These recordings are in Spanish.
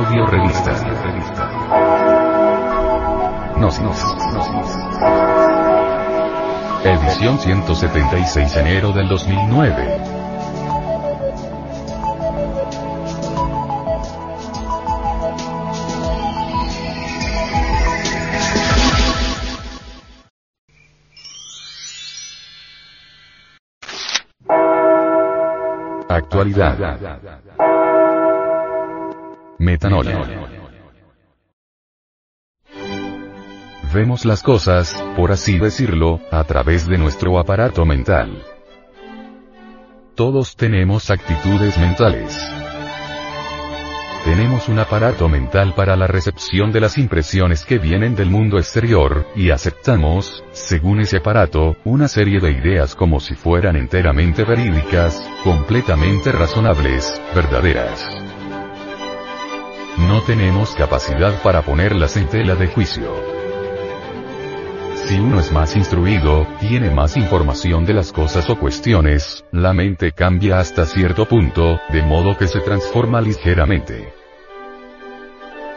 Audio Revista. Gnosis. Edición 176 enero del 2009. Actualidad. Metanoia. Vemos las cosas, por así decirlo, a través de nuestro aparato mental. Todos tenemos actitudes mentales. Tenemos un aparato mental para la recepción de las impresiones que vienen del mundo exterior, y aceptamos, según ese aparato, una serie de ideas como si fueran enteramente verídicas, completamente razonables, verdaderas. No tenemos capacidad para ponerlas en tela de juicio. Si uno es más instruido, tiene más información de las cosas o cuestiones, la mente cambia hasta cierto punto, de modo que se transforma ligeramente.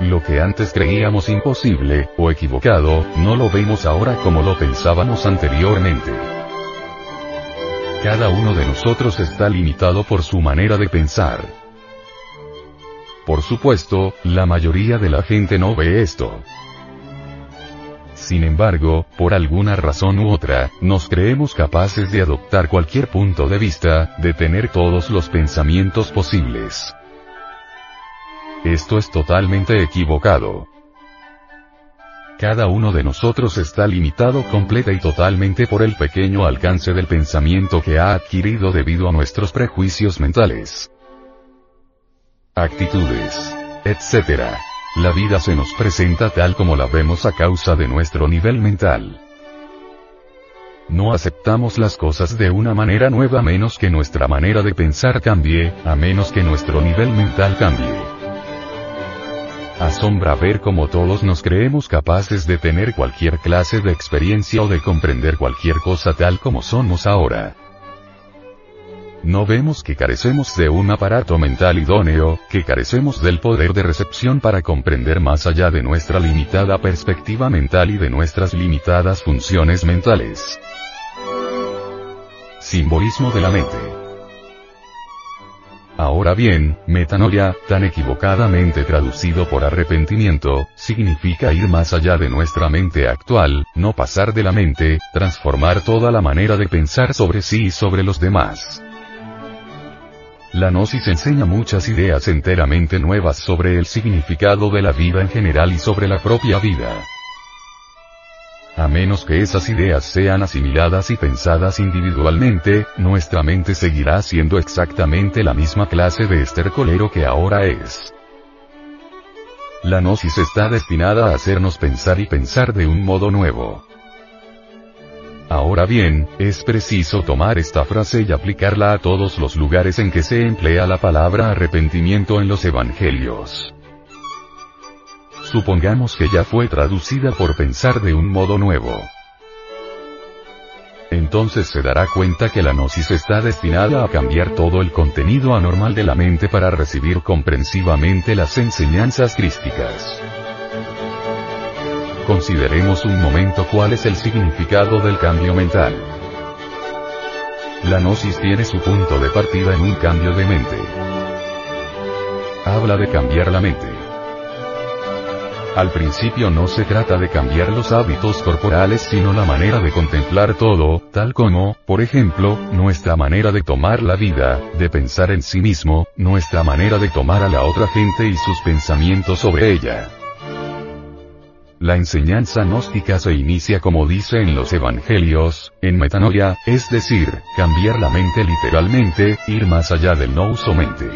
Lo que antes creíamos imposible, o equivocado, no lo vemos ahora como lo pensábamos anteriormente. Cada uno de nosotros está limitado por su manera de pensar. Por supuesto, la mayoría de la gente no ve esto. Sin embargo, por alguna razón u otra, nos creemos capaces de adoptar cualquier punto de vista, de tener todos los pensamientos posibles. Esto es totalmente equivocado. Cada uno de nosotros está limitado completa y totalmente por el pequeño alcance del pensamiento que ha adquirido debido a nuestros prejuicios mentales, actitudes, etc. La vida se nos presenta tal como la vemos a causa de nuestro nivel mental. No aceptamos las cosas de una manera nueva a menos que nuestra manera de pensar cambie, a menos que nuestro nivel mental cambie. Asombra ver cómo todos nos creemos capaces de tener cualquier clase de experiencia o de comprender cualquier cosa tal como somos ahora. No vemos que carecemos de un aparato mental idóneo, que carecemos del poder de recepción para comprender más allá de nuestra limitada perspectiva mental y de nuestras limitadas funciones mentales. Simbolismo de la mente. Ahora bien, metanoia, tan equivocadamente traducido por arrepentimiento, significa ir más allá de nuestra mente actual, no pasar de la mente, transformar toda la manera de pensar sobre sí y sobre los demás. La Gnosis enseña muchas ideas enteramente nuevas sobre el significado de la vida en general y sobre la propia vida. A menos que esas ideas sean asimiladas y pensadas individualmente, nuestra mente seguirá siendo exactamente la misma clase de estercolero que ahora es. La gnosis está destinada a hacernos pensar y pensar de un modo nuevo. Ahora bien, es preciso tomar esta frase y aplicarla a todos los lugares en que se emplea la palabra arrepentimiento en los evangelios. Supongamos que ya fue traducida por pensar de un modo nuevo. Entonces se dará cuenta que la gnosis está destinada a cambiar todo el contenido anormal de la mente para recibir comprensivamente las enseñanzas crísticas. Consideremos un momento cuál es el significado del cambio mental. La gnosis tiene su punto de partida en un cambio de mente. Habla de cambiar la mente. Al principio no se trata de cambiar los hábitos corporales sino la manera de contemplar todo, tal como, por ejemplo, nuestra manera de tomar la vida, de pensar en sí mismo, nuestra manera de tomar a la otra gente y sus pensamientos sobre ella. La enseñanza gnóstica se inicia como dice en los evangelios, en metanoia, es decir, cambiar la mente literalmente, ir más allá del no uso mente.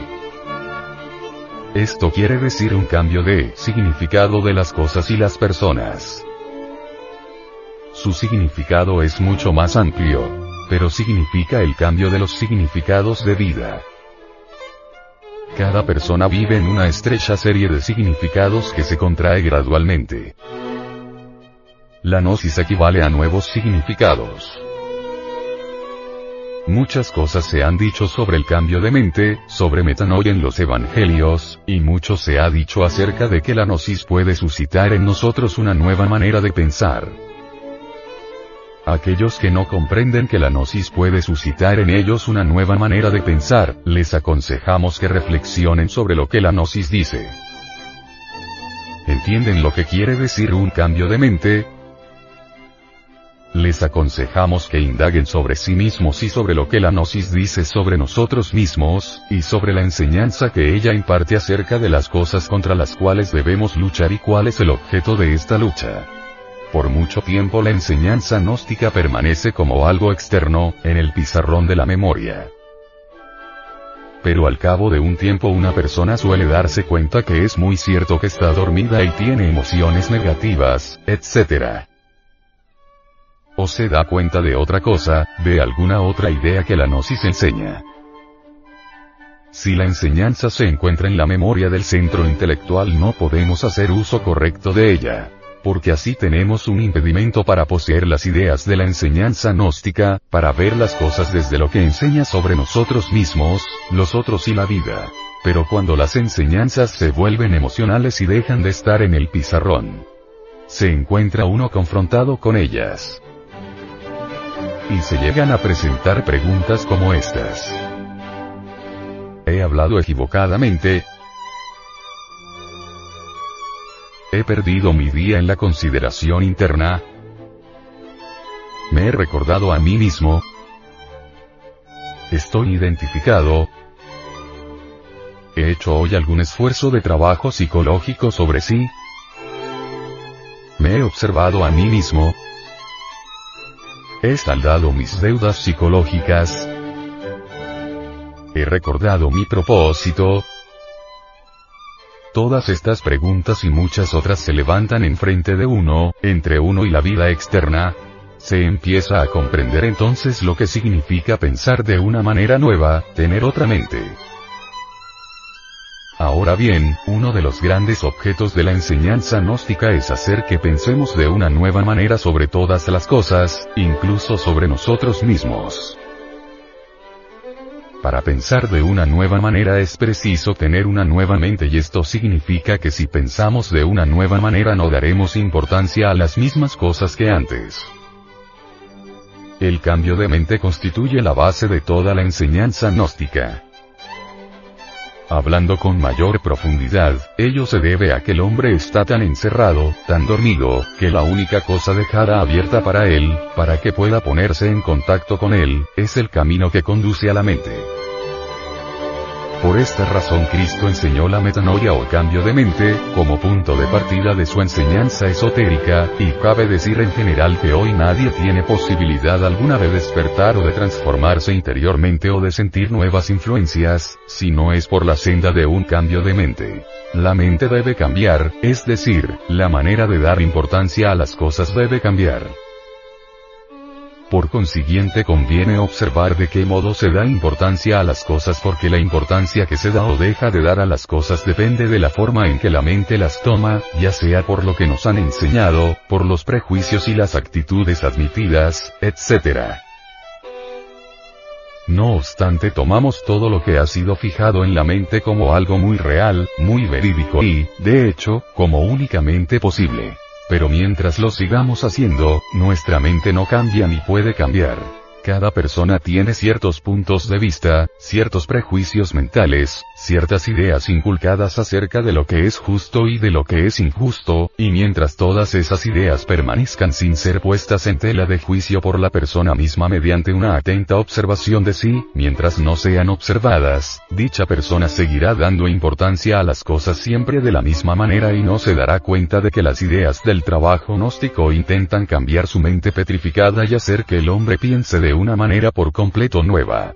Esto quiere decir un cambio de significado de las cosas y las personas. Su significado es mucho más amplio, pero significa el cambio de los significados de vida. Cada persona vive en una estrecha serie de significados que se contrae gradualmente. La gnosis equivale a nuevos significados. Muchas cosas se han dicho sobre el cambio de mente, sobre metanoia en los evangelios, y mucho se ha dicho acerca de que la gnosis puede suscitar en nosotros una nueva manera de pensar. Aquellos que no comprenden que la gnosis puede suscitar en ellos una nueva manera de pensar, les aconsejamos que reflexionen sobre lo que la gnosis dice. ¿Entienden lo que quiere decir un cambio de mente? Les aconsejamos que indaguen sobre sí mismos y sobre lo que la Gnosis dice sobre nosotros mismos, y sobre la enseñanza que ella imparte acerca de las cosas contra las cuales debemos luchar y cuál es el objeto de esta lucha. Por mucho tiempo la enseñanza gnóstica permanece como algo externo, en el pizarrón de la memoria. Pero al cabo de un tiempo una persona suele darse cuenta que es muy cierto que está dormida y tiene emociones negativas, etc o se da cuenta de otra cosa, de alguna otra idea que la gnosis enseña. Si la enseñanza se encuentra en la memoria del centro intelectual no podemos hacer uso correcto de ella. Porque así tenemos un impedimento para poseer las ideas de la enseñanza gnóstica, para ver las cosas desde lo que enseña sobre nosotros mismos, los otros y la vida. Pero cuando las enseñanzas se vuelven emocionales y dejan de estar en el pizarrón, se encuentra uno confrontado con ellas y se llegan a presentar preguntas como estas. ¿He hablado equivocadamente? ¿He perdido mi día en la consideración interna? ¿Me he recordado a mí mismo? ¿Estoy identificado? ¿He hecho hoy algún esfuerzo de trabajo psicológico sobre sí? ¿Me he observado a mí mismo? He saldado mis deudas psicológicas. He recordado mi propósito. Todas estas preguntas y muchas otras se levantan enfrente de uno, entre uno y la vida externa. Se empieza a comprender entonces lo que significa pensar de una manera nueva, tener otra mente. Ahora bien, uno de los grandes objetos de la enseñanza gnóstica es hacer que pensemos de una nueva manera sobre todas las cosas, incluso sobre nosotros mismos. Para pensar de una nueva manera es preciso tener una nueva mente y esto significa que si pensamos de una nueva manera no daremos importancia a las mismas cosas que antes. El cambio de mente constituye la base de toda la enseñanza gnóstica. Hablando con mayor profundidad, ello se debe a que el hombre está tan encerrado, tan dormido, que la única cosa dejada abierta para él, para que pueda ponerse en contacto con él, es el camino que conduce a la mente. Por esta razón Cristo enseñó la metanoia o cambio de mente, como punto de partida de su enseñanza esotérica, y cabe decir en general que hoy nadie tiene posibilidad alguna de despertar o de transformarse interiormente o de sentir nuevas influencias, si no es por la senda de un cambio de mente. La mente debe cambiar, es decir, la manera de dar importancia a las cosas debe cambiar. Por consiguiente conviene observar de qué modo se da importancia a las cosas porque la importancia que se da o deja de dar a las cosas depende de la forma en que la mente las toma, ya sea por lo que nos han enseñado, por los prejuicios y las actitudes admitidas, etc. No obstante tomamos todo lo que ha sido fijado en la mente como algo muy real, muy verídico y, de hecho, como únicamente posible. Pero mientras lo sigamos haciendo, nuestra mente no cambia ni puede cambiar. Cada persona tiene ciertos puntos de vista, ciertos prejuicios mentales, ciertas ideas inculcadas acerca de lo que es justo y de lo que es injusto, y mientras todas esas ideas permanezcan sin ser puestas en tela de juicio por la persona misma mediante una atenta observación de sí, mientras no sean observadas, dicha persona seguirá dando importancia a las cosas siempre de la misma manera y no se dará cuenta de que las ideas del trabajo gnóstico intentan cambiar su mente petrificada y hacer que el hombre piense una manera por completo nueva.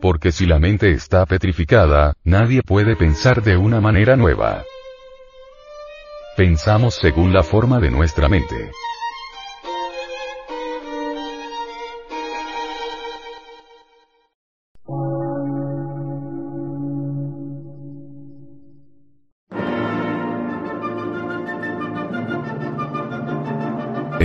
Porque si la mente está petrificada, nadie puede pensar de una manera nueva. Pensamos según la forma de nuestra mente.